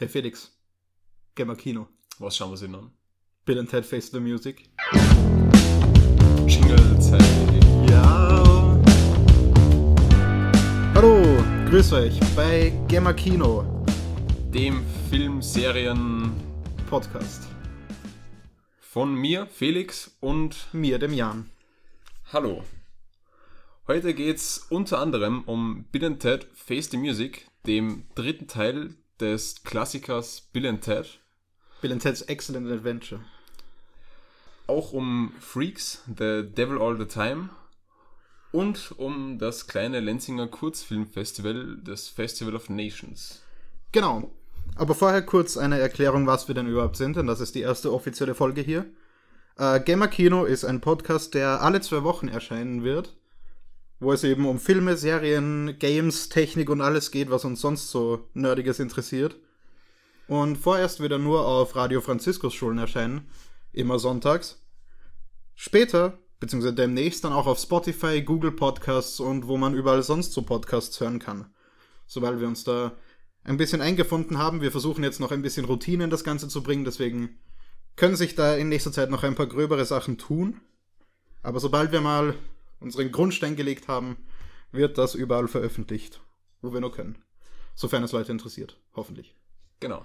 Hey Felix, geh mal Kino. Was schauen wir sich an? Bill and Ted Face the Music. Jingle-Zeit. Ja. Hallo, grüß euch bei Gamma Kino Dem Filmserien Podcast. von mir, Felix und Mir, dem Jan. Hallo. Heute geht's unter anderem um Bill and Ted Face the Music, dem dritten Teil des Klassikers Bill and Ted. Bill and Ted's Excellent Adventure. Auch um Freaks, The Devil All the Time und um das kleine Lenzinger Kurzfilmfestival, das Festival of Nations. Genau. Aber vorher kurz eine Erklärung, was wir denn überhaupt sind, denn das ist die erste offizielle Folge hier. Äh, Gamer Kino ist ein Podcast, der alle zwei Wochen erscheinen wird, wo es eben um Filme, Serien, Games, Technik und alles geht, was uns sonst so Nerdiges interessiert. Und vorerst wird er nur auf Radio Franziskus Schulen erscheinen, immer sonntags. Später, beziehungsweise demnächst dann auch auf Spotify, Google Podcasts und wo man überall sonst so Podcasts hören kann. Sobald wir uns da ein bisschen eingefunden haben. Wir versuchen jetzt noch ein bisschen Routine in das Ganze zu bringen, deswegen können sich da in nächster Zeit noch ein paar gröbere Sachen tun. Aber sobald wir mal unseren Grundstein gelegt haben, wird das überall veröffentlicht, wo wir nur können. Sofern es Leute interessiert, hoffentlich. Genau.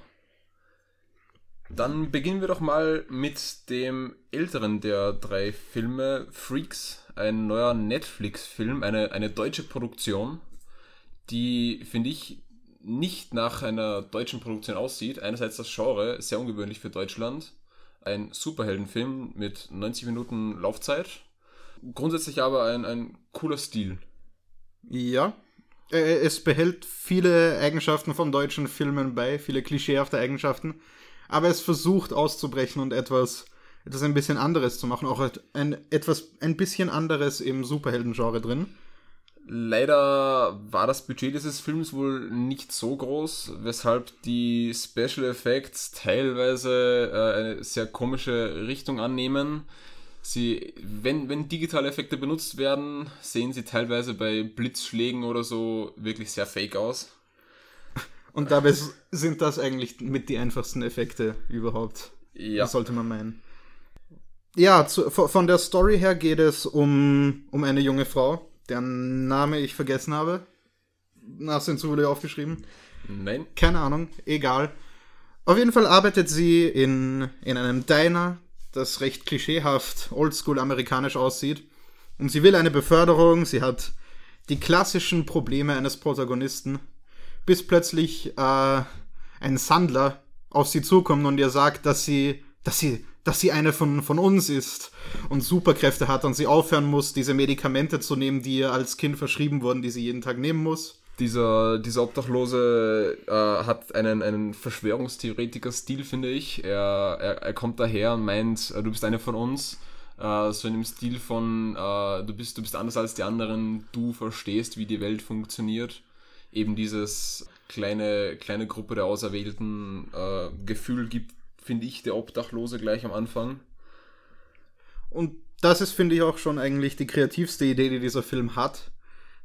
Dann beginnen wir doch mal mit dem älteren der drei Filme, Freaks, ein neuer Netflix-Film, eine, eine deutsche Produktion, die, finde ich, nicht nach einer deutschen Produktion aussieht. Einerseits das Genre, sehr ungewöhnlich für Deutschland. Ein Superheldenfilm mit 90 Minuten Laufzeit. Grundsätzlich aber ein, ein cooler Stil. Ja. Äh, Es behält viele Eigenschaften von deutschen Filmen bei, viele klischeehafte Eigenschaften. Aber es versucht auszubrechen und etwas, etwas ein bisschen anderes zu machen. Auch ein, etwas ein bisschen anderes im Superhelden-Genre drin. Leider war das Budget dieses Films wohl nicht so groß, weshalb die Special Effects teilweise äh, eine sehr komische Richtung annehmen. Sie, wenn, wenn digitale Effekte benutzt werden, sehen sie teilweise bei Blitzschlägen oder so wirklich sehr fake aus. Und dabei sind das eigentlich mit die einfachsten Effekte überhaupt. Ja, Das sollte man meinen. Ja, zu, von von der Story her geht es um, um eine junge Frau, deren Name ich vergessen habe. Hast du ihn zufällig aufgeschrieben? nein, Keine Ahnung, egal. Auf jeden Fall arbeitet sie in, in einem Diner, das recht klischeehaft oldschool amerikanisch aussieht. Und sie will eine Beförderung, sie hat die klassischen Probleme eines Protagonisten, bis plötzlich äh, ein Sandler auf sie zukommt und ihr sagt, dass sie, dass sie, dass sie eine von, von uns ist und Superkräfte hat und sie aufhören muss, diese Medikamente zu nehmen, die ihr als Kind verschrieben wurden, die sie jeden Tag nehmen muss. Dieser, dieser Obdachlose äh, hat einen, einen Verschwörungstheoretiker-Stil, finde ich. Er, er, er kommt daher und meint, äh, du bist eine von uns. Äh, so in dem Stil von, äh, du, bist, du bist anders als die anderen, du verstehst, wie die Welt funktioniert. Eben dieses kleine, kleine Gruppe der Auserwählten äh, Gefühl gibt, finde ich, der Obdachlose gleich am Anfang. Und das ist, finde ich, auch schon eigentlich die kreativste Idee, die dieser Film hat.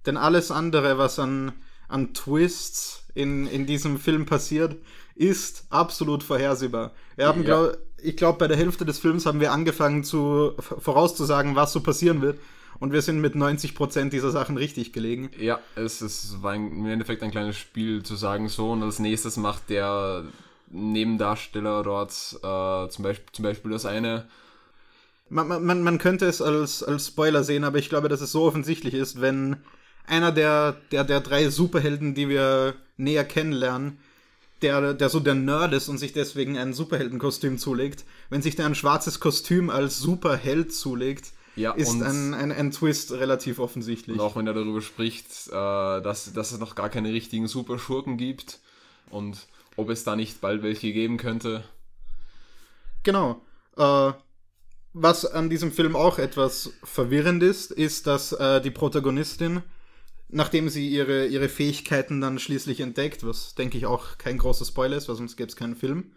Denn alles andere, was an, an Twists in, in diesem Film passiert, ist absolut vorhersehbar. Wir haben, Ja. glaub, ich glaube, bei der Hälfte des Films haben wir angefangen zu vorauszusagen, was so passieren wird. Und wir sind mit 90% dieser Sachen richtig gelegen. Ja, es, es war im Endeffekt ein kleines Spiel zu sagen so und als nächstes macht der Nebendarsteller dort äh, zum, Beispiel, zum Beispiel das eine. Man, man, man könnte es als, als Spoiler sehen, aber ich glaube, dass es so offensichtlich ist, wenn einer der, der, der drei Superhelden, die wir näher kennenlernen, der, der so der Nerd ist und sich deswegen ein Superheldenkostüm zulegt, wenn sich der ein schwarzes Kostüm als Superheld zulegt, Ja, ist ein, ein, ein Twist relativ offensichtlich. und auch wenn er darüber spricht, äh, dass, dass es noch gar keine richtigen Superschurken gibt und ob es da nicht bald welche geben könnte. Genau. Äh, was an diesem Film auch etwas verwirrend ist, ist, dass äh, die Protagonistin, nachdem sie ihre, ihre Fähigkeiten dann schließlich entdeckt, was denke ich auch kein großer Spoiler ist, weil sonst gäbe es keinen Film,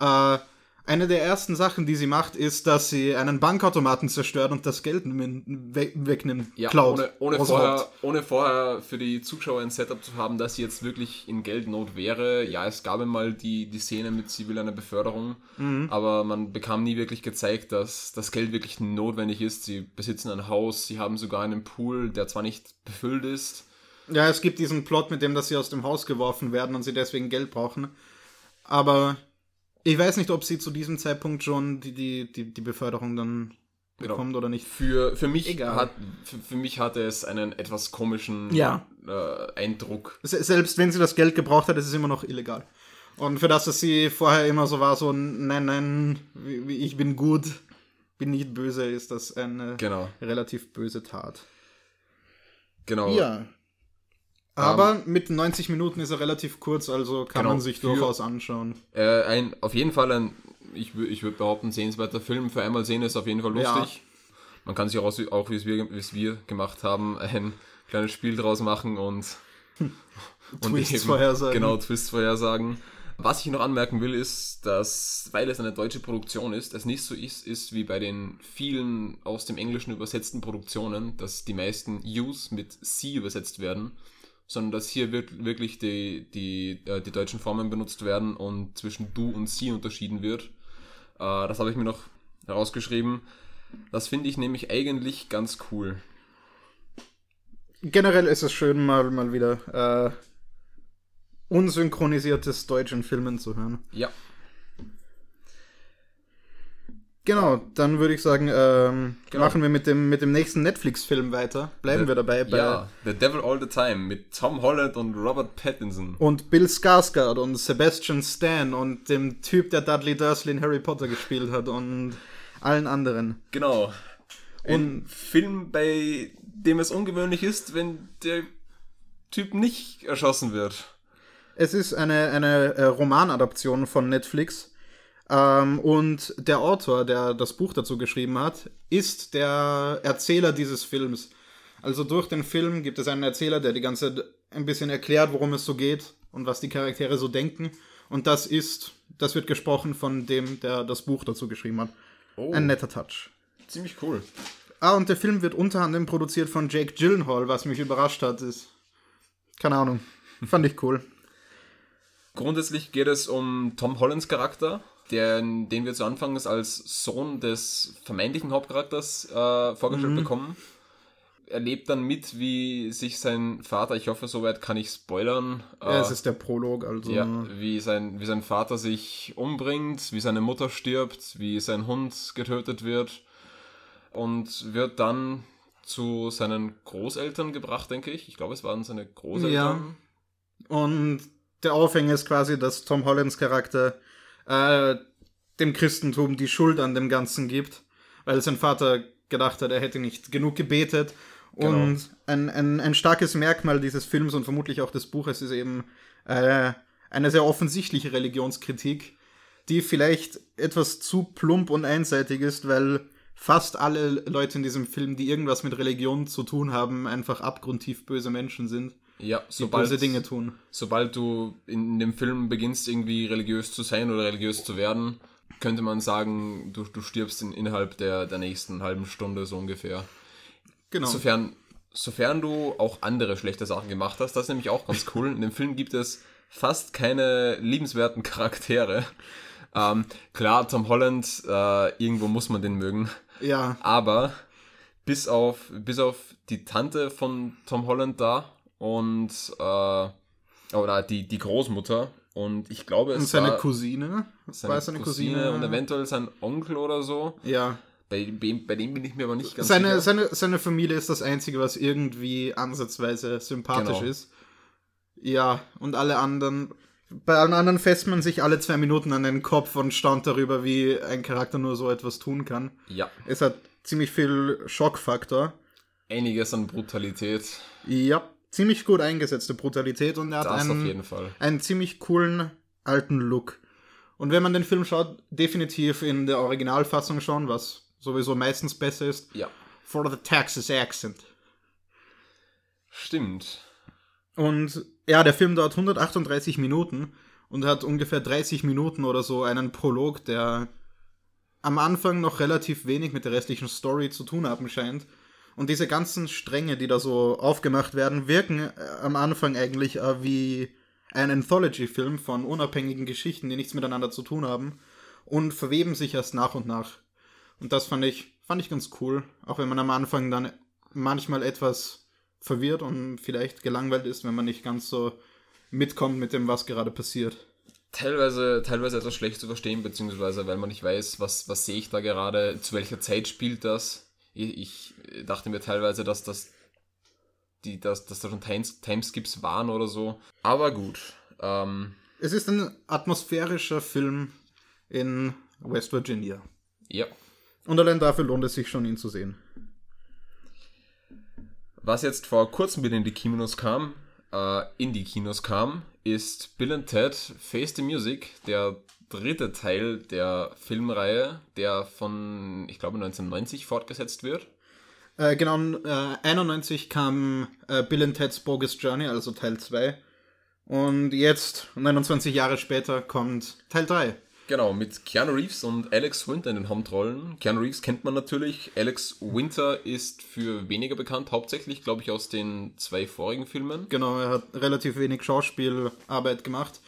äh, Eine der ersten Sachen, die sie macht, ist, dass sie einen Bankautomaten zerstört und das Geld we wegnimmt, Ja, klaut. ohne, ohne, vorher, ohne vorher für die Zuschauer ein Setup zu haben, dass sie jetzt wirklich in Geldnot wäre. Ja, es gab einmal die, die Szene mit sie will eine Beförderung, Mhm. aber man bekam nie wirklich gezeigt, dass das Geld wirklich notwendig ist. Sie besitzen ein Haus, sie haben sogar einen Pool, der zwar nicht befüllt ist. Ja, es gibt diesen Plot mit dem, dass sie aus dem Haus geworfen werden und sie deswegen Geld brauchen. Aber ich weiß nicht, ob sie zu diesem Zeitpunkt schon die, die, die, die Beförderung dann Genau. bekommt oder nicht. Für, für, mich Egal. hat, für, für mich hatte es einen etwas komischen Ja. äh, Eindruck. Se- Selbst wenn sie das Geld gebraucht hat, ist es immer noch illegal. Und für das, dass sie vorher immer so war, so, nein, nein, ich bin gut, bin nicht böse, ist das eine Genau, relativ böse Tat. genau. Ja. Aber mit 90 Minuten ist er relativ kurz, also kann Genau, man sich für- durchaus anschauen. Äh, ein, auf jeden Fall ein, ich, ich würde behaupten, sehenswerter Film. Für einmal sehen ist auf jeden Fall Ja. lustig. Man kann sich auch, auch wie es wir, wie es wir gemacht haben, ein kleines Spiel draus machen und, und Twists vorhersagen. Genau, Twists vorhersagen. Was ich noch anmerken will, ist, dass, weil es eine deutsche Produktion ist, es nicht so ist, ist wie bei den vielen aus dem Englischen übersetzten Produktionen, dass die meisten Use mit sie übersetzt werden, sondern dass hier wirk- wirklich die, die, äh, die deutschen Formen benutzt werden und zwischen du und sie unterschieden wird. Äh, das habe ich mir noch herausgeschrieben. Das finde ich nämlich eigentlich ganz cool. Generell ist es schön, mal, mal wieder äh, unsynchronisiertes Deutsch in Filmen zu hören. Ja, Genau, dann würde ich sagen, ähm, Genau. machen wir mit dem, mit dem nächsten Netflix-Film weiter. Bleiben wir dabei bei ja, The Devil All the Time mit Tom Holland und Robert Pattinson. und Bill Skarsgård und Sebastian Stan und dem Typ, der Dudley Dursley in Harry Potter gespielt hat und allen anderen. Genau. Ein Und- Film, bei dem es ungewöhnlich ist, wenn der Typ nicht erschossen wird. Es ist eine, eine äh, Romanadaption von Netflix. Ähm, und der Autor, der das Buch dazu geschrieben hat, ist der Erzähler dieses Films. Also durch den Film gibt es einen Erzähler, der die ganze ein bisschen erklärt, worum es so geht und was die Charaktere so denken. Und das ist, das wird gesprochen von dem, der das Buch dazu geschrieben hat. Oh, Ein netter Touch. ziemlich cool. Ah, und der Film wird unter anderem produziert von Jake Gyllenhaal, was mich überrascht hat, ist. Keine Ahnung. Fand ich cool. Grundsätzlich geht es um Tom Hollands Charakter, der, den wir zu Anfangs als Sohn des vermeintlichen Hauptcharakters äh, vorgestellt bekommen. Er lebt dann mit, wie sich sein Vater, ich hoffe, soweit kann ich spoilern, Ja, äh, es ist der Prolog, also. Ja, wie sein, wie sein Vater sich umbringt, wie seine Mutter stirbt, wie sein Hund getötet wird und wird dann zu seinen Großeltern gebracht, denke ich. Ich glaube, es waren seine Großeltern. Und der Aufhänger ist quasi, dass Tom Hollands Charakter äh, dem Christentum die Schuld an dem Ganzen gibt, weil sein Vater gedacht hat, er hätte nicht genug gebetet. Und ein, ein, ein starkes Merkmal dieses Films und vermutlich auch des Buches ist eben äh, eine sehr offensichtliche Religionskritik, die vielleicht etwas zu plump und einseitig ist, weil fast alle Leute in diesem Film, die irgendwas mit Religion zu tun haben, einfach abgrundtief böse Menschen sind, Ja, sobald, böse Dinge tun. sobald du in dem Film beginnst, irgendwie religiös zu sein oder religiös zu werden, könnte man sagen, du, du stirbst in, innerhalb der, der nächsten halben Stunde so ungefähr. Genau. Sofern, sofern du auch andere schlechte Sachen gemacht hast, das ist nämlich auch ganz cool. In dem Film gibt es fast keine liebenswerten Charaktere. Ähm, klar, Tom Holland, äh, irgendwo muss man den mögen. Ja, Aber bis auf, bis auf die Tante von Tom Holland da und äh, oder die, die Großmutter und ich glaube es und seine war Cousine. seine seine Cousine, Cousine? und eventuell sein Onkel oder so. ja. Bei, dem- bei dem bin ich mir aber nicht ganz Seine, sicher. seine, seine Familie ist das Einzige, was irgendwie ansatzweise sympathisch Genau. ist. Ja, und alle anderen. Bei allen anderen fässt man sich alle zwei Minuten an den Kopf und staunt darüber, wie ein Charakter nur so etwas tun kann. Ja, Es hat ziemlich viel Schockfaktor. einiges an Brutalität. Ja, ziemlich gut eingesetzte Brutalität und er hat Das auf einen, jeden Fall. einen ziemlich coolen alten Look. Und wenn man den Film schaut, definitiv in der Originalfassung schauen, was sowieso meistens besser ist. Ja, For the Texas Accent. stimmt. Und ja, der Film dauert 138 Minuten und hat ungefähr 30 Minuten oder so einen Prolog, der am Anfang noch relativ wenig mit der restlichen Story zu tun haben scheint. Und diese ganzen Stränge, die da so aufgemacht werden, wirken äh, am Anfang eigentlich äh, wie ein Anthology-Film von unabhängigen Geschichten, die nichts miteinander zu tun haben und verweben sich erst nach und nach. Und das fand ich, fand ich ganz cool, auch wenn man am Anfang dann manchmal etwas verwirrt und vielleicht gelangweilt ist, wenn man nicht ganz so mitkommt mit dem, was gerade passiert. Teilweise, teilweise etwas schlecht zu verstehen, beziehungsweise weil man nicht weiß, was, was sehe ich da gerade, zu welcher Zeit spielt das. Ich, ich dachte mir teilweise, dass das die, dass, dass da schon Times, Timeskips waren oder so. Aber gut. Ähm, es ist ein atmosphärischer Film in West Virginia. Ja. Und allein dafür lohnt es sich schon, ihn zu sehen. Was jetzt vor kurzem wieder in die Kinos kam, äh, in die Kinos kam, ist Bill and Ted Face the Music, der dritte Teil der Filmreihe, der von, ich glaube, 1990 fortgesetzt wird. Äh, genau, äh, 91 kam äh, Bill and Ted's Bogus Journey, also Teil 2. Und jetzt, 29 Jahre später, kommt Teil 3. Genau, mit Keanu Reeves und Alex Winter in den Hauptrollen. Keanu Reeves kennt man natürlich. Alex Winter ist für weniger bekannt, hauptsächlich, glaube ich, aus den zwei vorigen Filmen. Genau, er hat relativ wenig Schauspielarbeit gemacht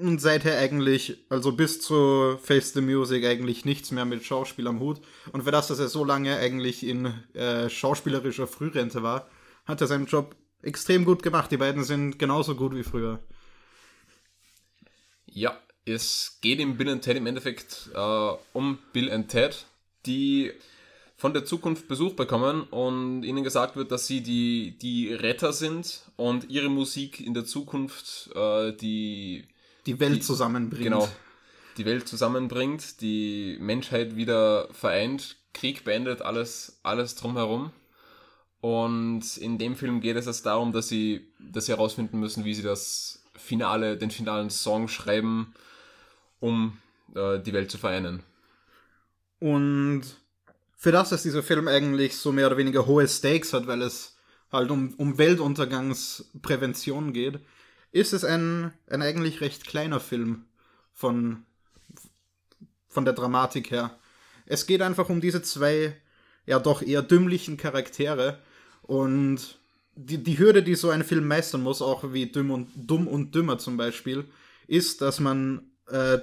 und seither eigentlich, also bis zu Face the Music, eigentlich nichts mehr mit Schauspiel am Hut. Und für das, dass er so lange eigentlich in äh, schauspielerischer Frührente war, hat er seinen Job extrem gut gemacht. Die beiden sind genauso gut wie früher. Ja, es geht im Bill and Ted im Endeffekt äh, um Bill and Ted, die von der Zukunft Besuch bekommen und ihnen gesagt wird, dass sie die, die Retter sind und ihre Musik in der Zukunft äh, die die Welt die, zusammenbringt. Genau. Die Welt zusammenbringt, die Menschheit wieder vereint, Krieg beendet, alles, alles drumherum. Und in dem Film geht es jetzt darum, dass sie, dass sie herausfinden müssen, wie sie das Finale, den finalen Song schreiben, um äh, die Welt zu vereinen. Und für das, dass dieser Film eigentlich so mehr oder weniger hohe Stakes hat, weil es halt um, um Weltuntergangsprävention geht, ist es ein, ein eigentlich recht kleiner Film von, von der Dramatik her. Es geht einfach um diese zwei, ja doch eher dümmlichen Charaktere und die, die Hürde, die so ein Film meistern muss, auch wie Dumm und, Dumm und Dümmer zum Beispiel, ist, dass man äh,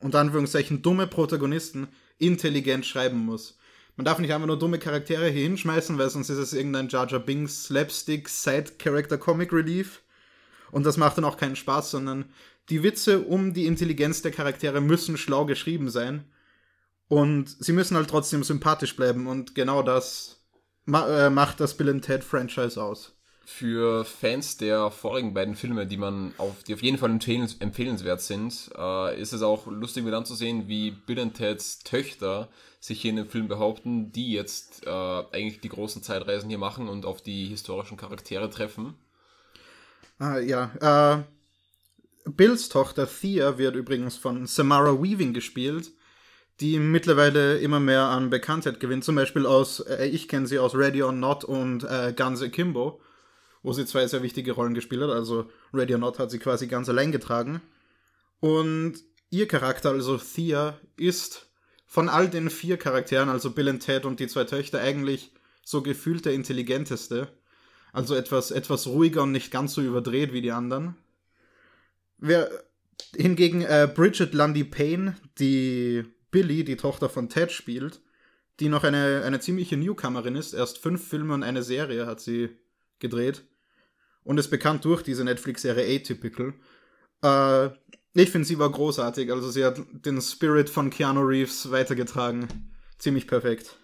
unter Anführungszeichen dumme Protagonisten intelligent schreiben muss. Man darf nicht einfach nur dumme Charaktere hier hinschmeißen, weil sonst ist es irgendein Jar Jar Binks Slapstick Side Character Comic Relief. Und das macht dann auch keinen Spaß, sondern die Witze um die Intelligenz der Charaktere müssen schlau geschrieben sein. Und sie müssen halt trotzdem sympathisch bleiben. Und genau das ma äh, macht das Bill Ted Franchise aus. Für Fans der vorigen beiden Filme, die man auf, die auf jeden Fall empfehlens empfehlenswert sind, äh, ist es auch lustig mit anzusehen, wie Bill Teds Töchter sich hier in dem Film behaupten, die jetzt äh, eigentlich die großen Zeitreisen hier machen und auf die historischen Charaktere treffen. Ah, ja. Äh, Bills Tochter Thea wird übrigens von Samara Weaving gespielt, die mittlerweile immer mehr an Bekanntheit gewinnt. Zum Beispiel aus, äh, ich kenne sie aus Ready or Not und äh, Guns Akimbo, wo sie zwei sehr wichtige Rollen gespielt hat. Also Ready or Not hat sie quasi ganz allein getragen. Und ihr Charakter, also Thea, ist von all den vier Charakteren, also Bill und Ted und die zwei Töchter, eigentlich so gefühlt der intelligenteste. Also etwas, etwas ruhiger und nicht ganz so überdreht wie die anderen. Wer, hingegen äh, Bridget Lundy Payne, die Billy, die Tochter von Ted, spielt, die noch eine, eine ziemliche Newcomerin ist. Erst fünf Filme und eine Serie hat sie gedreht. Und ist bekannt durch diese Netflix-Serie Atypical. Äh, ich finde, sie war großartig. Also sie hat den Spirit von Keanu Reeves weitergetragen. Ziemlich perfekt.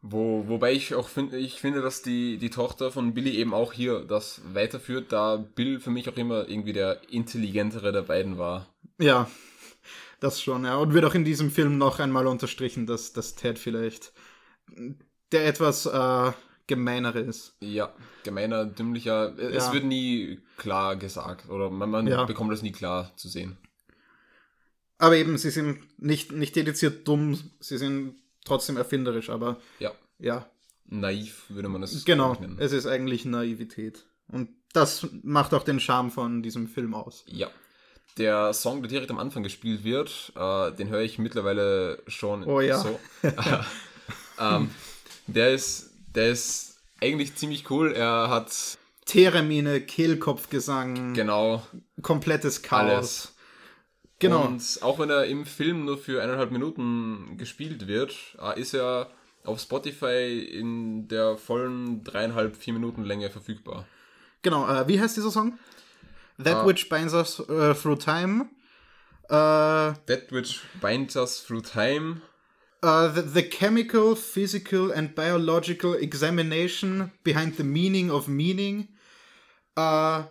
Wo, wobei ich auch finde, ich finde, dass die, die Tochter von Billy eben auch hier das weiterführt, da Bill für mich auch immer irgendwie der intelligentere der beiden war. Ja, das schon, ja. Und wird auch in diesem Film noch einmal unterstrichen, dass, dass Ted vielleicht der etwas äh, gemeinere ist. Ja, gemeiner, dümmlicher. Es ja. wird nie klar gesagt oder man, man ja. bekommt das nie klar zu sehen. Aber eben, sie sind nicht, nicht dediziert dumm, sie sind trotzdem erfinderisch, aber ja. ja. Naiv würde man es genau, nennen. Genau, es ist eigentlich Naivität. Und das macht auch den Charme von diesem Film aus. Ja. der Song, der direkt am Anfang gespielt wird, äh, den höre ich mittlerweile schon Oh ja. so. ähm, der ist, der ist eigentlich ziemlich cool. Er hat Teremine, Kehlkopfgesang, genau komplettes Chaos. Alles. Genau. Und auch wenn er im Film nur für eineinhalb Minuten gespielt wird, äh, ist er auf Spotify in der vollen dreieinhalb, vier Minuten Länge verfügbar. Genau, äh, wie heißt dieser Song? That Ah. Which Binds Us äh, Through Time. Äh, That which binds us through time. Uh, the, the chemical, physical, and biological examination behind the meaning of meaning. Uh,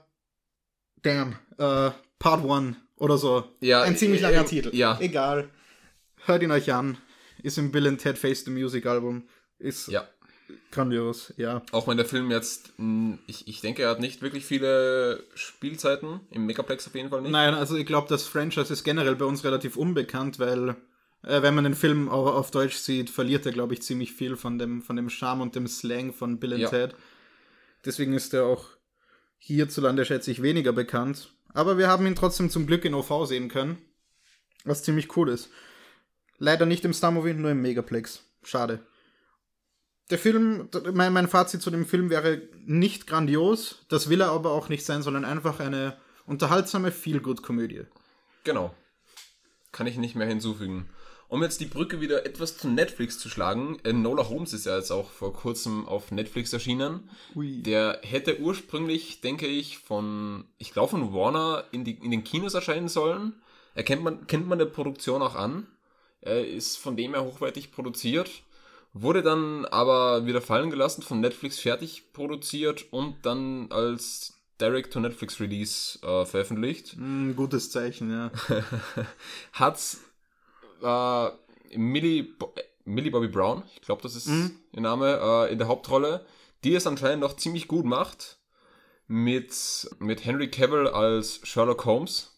damn. Uh, Part 1 oder so. Ja, Ein ziemlich äh, langer äh, Titel. ja. Egal. Hört ihn euch an. Ist im Bill and Ted Face the Music Album. Ist Ja. grandios, ja. Auch wenn der Film jetzt, mh, ich, ich denke, er hat nicht wirklich viele Spielzeiten. Im Megaplex auf jeden Fall nicht. Nein, also ich glaube, das Franchise ist generell bei uns relativ unbekannt, weil äh, wenn man den Film au- auf Deutsch sieht, verliert er, glaube ich, ziemlich viel von dem, von dem Charme und dem Slang von Bill and Ja. Ted. Deswegen ist er auch hierzulande, schätze ich, weniger bekannt. Aber wir haben ihn trotzdem zum Glück in OV sehen können. Was ziemlich cool ist. Leider nicht im Star Movie, nur im Megaplex. Schade. Der Film, mein, mein Fazit zu dem Film wäre nicht grandios. Das will er aber auch nicht sein, sondern einfach eine unterhaltsame Feel-Good-Komödie. Genau. Kann ich nicht mehr hinzufügen. Um jetzt die Brücke wieder etwas zu Netflix zu schlagen, Enola Holmes ist ja jetzt auch vor kurzem auf Netflix erschienen. Ui. Der hätte ursprünglich, denke ich, von, ich glaube von Warner in, die, in den Kinos erscheinen sollen. Er kennt man, kennt man der Produktion auch an. Er ist von dem her hochwertig produziert. Wurde dann aber wieder fallen gelassen, von Netflix fertig produziert und dann als Direct-to-Netflix-Release äh, veröffentlicht Ein gutes Zeichen, ja. hat äh, Millie, Bo äh, Millie Bobby Brown, ich glaube, das ist ihr Name, äh, in der Hauptrolle, die es anscheinend noch ziemlich gut macht. Mit, mit Henry Cavill als Sherlock Holmes.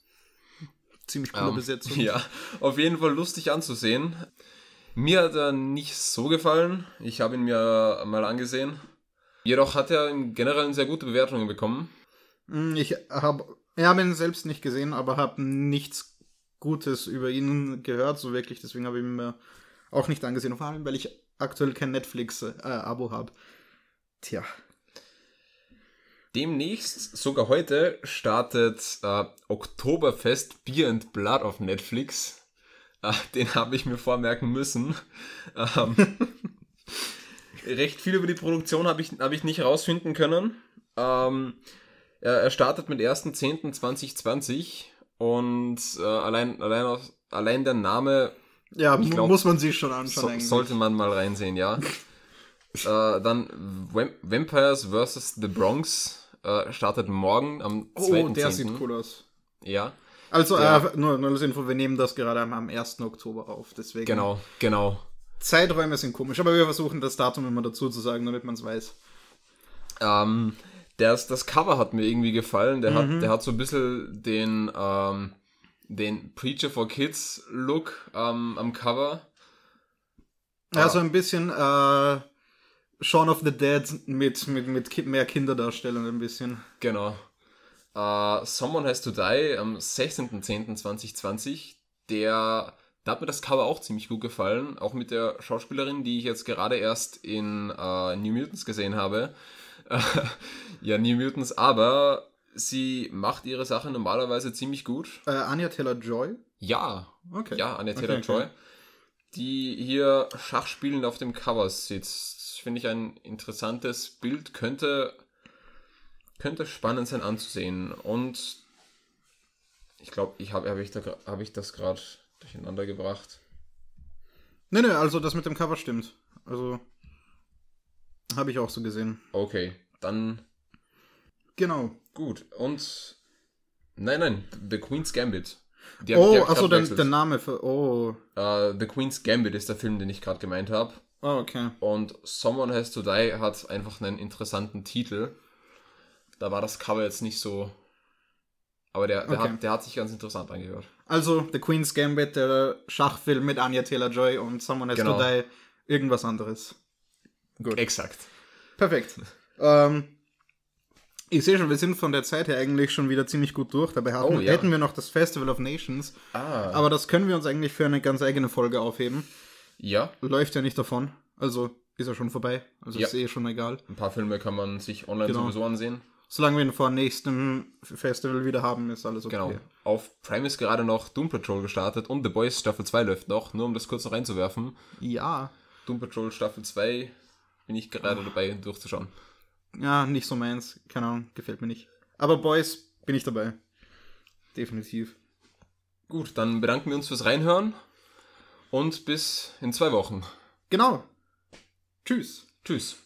Ziemlich coole Ähm, Besetzung. Ja, auf jeden Fall lustig anzusehen. Mir hat er nicht so gefallen. Ich habe ihn mir mal angesehen. Jedoch hat er im Generellen sehr gute Bewertungen bekommen. Mm, Ich habe ich hab ihn selbst nicht gesehen, aber habe nichts Gutes über ihn gehört, so wirklich. Deswegen habe ich ihn mir auch nicht angesehen. Vor allem, weil ich aktuell kein Netflix-Abo habe. Tja. Demnächst, sogar heute, startet äh, Oktoberfest Beer and Blood auf Netflix. Äh, den habe ich mir vormerken müssen. Ähm, recht viel über die Produktion habe ich, hab ich nicht herausfinden können. Ähm, er, er startet mit 1.10.2020 und äh, allein, allein, aus, allein der Name Ja, glaub, muss man sich schon anschauen. so, sollte man mal reinsehen, ja. äh, dann Vamp Vampires vs. The Bronx äh, startet morgen am 2.10. oh, der sieht cool aus. Ja, Also, Ja. äh, nur, nur als Info, wir nehmen das gerade am, am 1. Oktober auf. Deswegen. genau, genau. Zeiträume sind komisch, aber wir versuchen das Datum immer dazu zu sagen, damit man es weiß. Ähm, das, das Cover hat mir irgendwie gefallen. Der, Mhm. hat, der hat so ein bisschen den, ähm, den Preacher for Kids Look ähm, am Cover. Ja, so ein bisschen äh, Shaun of the Dead mit, mit, mit Ki- mehr Kinderdarstellung ein bisschen. Genau. Äh, Someone Has to Die am 16.10.2020. Der, da hat mir das Cover auch ziemlich gut gefallen. Auch mit der Schauspielerin, die ich jetzt gerade erst in äh, New Mutants gesehen habe. Ja, New Mutants, aber sie macht ihre Sache normalerweise ziemlich gut. Äh, Anya Taylor-Joy? Ja, Okay. ja, Anya Okay, Taylor-Joy. okay. Die hier schachspielend auf dem Cover sitzt. Finde ich ein interessantes Bild. Könnte, könnte spannend sein anzusehen. Und ich glaube, ich habe hab ich, da hab ich das gerade durcheinander gebracht. Nee, nee, also das mit dem Cover stimmt. Also, habe ich auch so gesehen. Okay, dann Genau. gut. Und nein, nein, The Queen's Gambit. Die hab- Oh, die achso, der, der Name für. Oh. Äh, The Queen's Gambit ist der Film, den ich gerade gemeint habe. Oh, okay. Und Someone Has to Die hat einfach einen interessanten Titel. Da war das Cover jetzt nicht so. Aber der, der, Okay. hat, der hat sich ganz interessant angehört. Also, The Queen's Gambit, der Schachfilm mit Anya Taylor-Joy und Someone Has Genau. to Die, irgendwas anderes. Gut. Exakt. Perfekt. ähm, Ich sehe schon, wir sind von der Zeit her eigentlich schon wieder ziemlich gut durch. Dabei hatten, Oh, ja. hätten wir noch das Festival of Nations. Ah. Aber das können wir uns eigentlich für eine ganz eigene Folge aufheben. Ja, Läuft ja nicht davon. Also ist ja schon vorbei. Also Ja. ist eh schon egal. ein paar Filme kann man sich online Genau. sowieso ansehen. Solange wir ihn vor nächstem Festival wieder haben, ist alles okay. Genau. Auf Prime ist gerade noch Doom Patrol gestartet und The Boys Staffel 2 läuft noch, nur um das kurz noch reinzuwerfen. Ja. Doom Patrol Staffel 2 bin ich gerade dabei durchzuschauen. Ja, nicht so meins. Keine Ahnung, gefällt mir nicht. Aber Boys bin ich dabei. Definitiv. Gut, dann bedanken wir uns fürs Reinhören und bis in zwei Wochen. Genau. Tschüss. Tschüss.